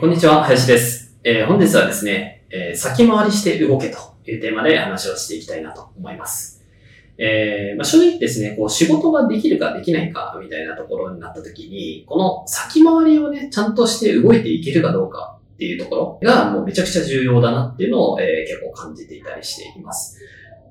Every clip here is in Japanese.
こんにちは林です、えー本日はですね、えー先回りして動けというテーマで話をしていきたいなと思います。えーまあ、正直ですね、こう仕事ができるかできないかみたいなところになった時に、この先回りをね、ちゃんとして動いていけるかどうかっていうところがもうめちゃくちゃ重要だなっていうのを、え結構感じていたりしています。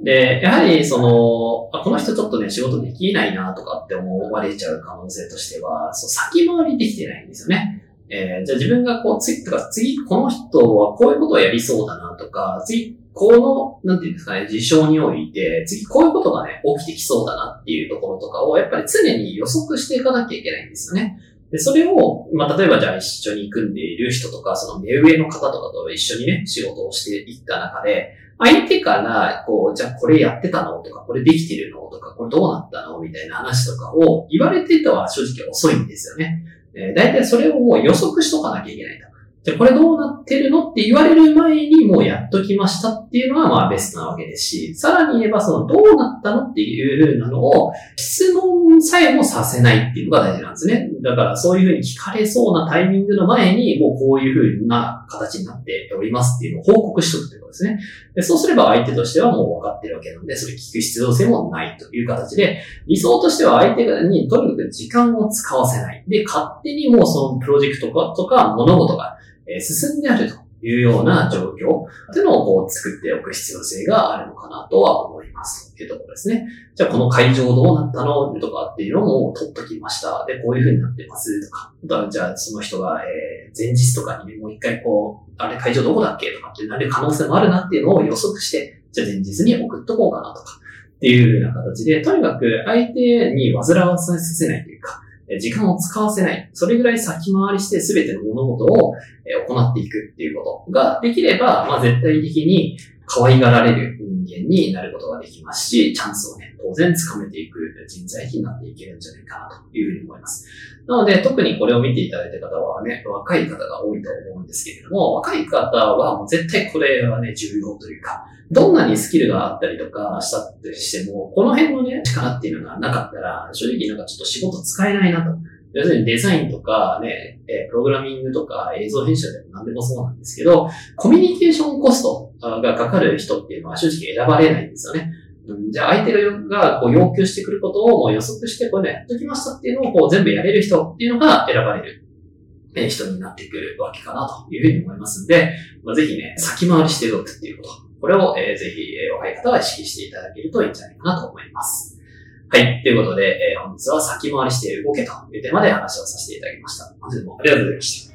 で、やはりその、あこの人ちょっとね、仕事できないなとかって思われちゃう可能性としては、そう先回りできてないんですよね。えーじゃあ自分がこう、次、とか次、この人はこういうことをやりそうだなとか、次、この、なんていうんですかね、事象において、次こういうことがね、起きてきそうだなっていうところとかを、やっぱり常に予測していかなきゃいけないんですよね。で、それを、まあ、例えばじゃあ一緒に組んでいる人とか、その目上の方とかと一緒にね、仕事をしていった中で、相手から、こう、じゃあこれやってたのとか、これできてるのとか、これどうなったのみたいな話とかを言われてたは正直遅いんですよね。大体それをもう予測しとかなきゃいけないと。じゃあこれどうなってるのって言われる前にもうやっときましたっていうのはまあベストなわけですし、さらに言えばそのどうなったのっていう風なのを質問さえもさせないっていうのが大事なんですね。だからそういう風に聞かれそうなタイミングの前にもうこういう風な形になっておりますっていうのを報告しとくということですね。でそうすれば相手としてはもう分かってるわけなので、それ聞く必要性もないという形で、理想としては相手にとにかく時間を使わせない。で、勝手にもうそのプロジェクトとか物事がえ進んであるというような状況っていうのをこう作っておく必要性があるのかなとは思います。というところですね。じゃあこの会場どうなったの？とかっていうのも取っときました。で、こういう風になってますとか。じゃあその人が、え前日とかにもう一回こう、あれ会場どこだっけ？とかってなる可能性もあるなっていうのを予測して、じゃあ前日に送っとこうかなとか。っていう風な形で、とにかく相手に煩わさせないという、時間を使わせない。それぐらい先回りして全ての物事を行っていくっていうことができれば、まあ絶対的に可愛がられる人間になることができますし、チャンスをね、当然掴めていく人材になっていけるんじゃないかなというふうに思います。なので、特にこれを見ていただいた方はね、若い方が多いと思うんですけれども、若い方はもう絶対これはね、重要というか、どんなにスキルがあったりとかしたとしても、この辺のね、力っていうのがなかったら、正直なんかちょっと仕事使えないなと。要するにデザインとかね、プログラミングとか映像編集でも何でもそうなんですけど、コミュニケーションコストがかかる人っていうのは正直選ばれないんですよね。うんじゃあ相手がこう要求してくることをもう予測してこれやっときましたっていうのをこう全部やれる人っていうのが選ばれるえ人になってくるわけかなというふうに思いますんで、まあ、ぜひね、先回りして動くっていうこと。これを、えーぜひ、えー若い方は意識していただけるといいんじゃないかなと思います。はい。ということで、えー本日は先回りして動けというテーマで話をさせていただきました。本日もありがとうございました。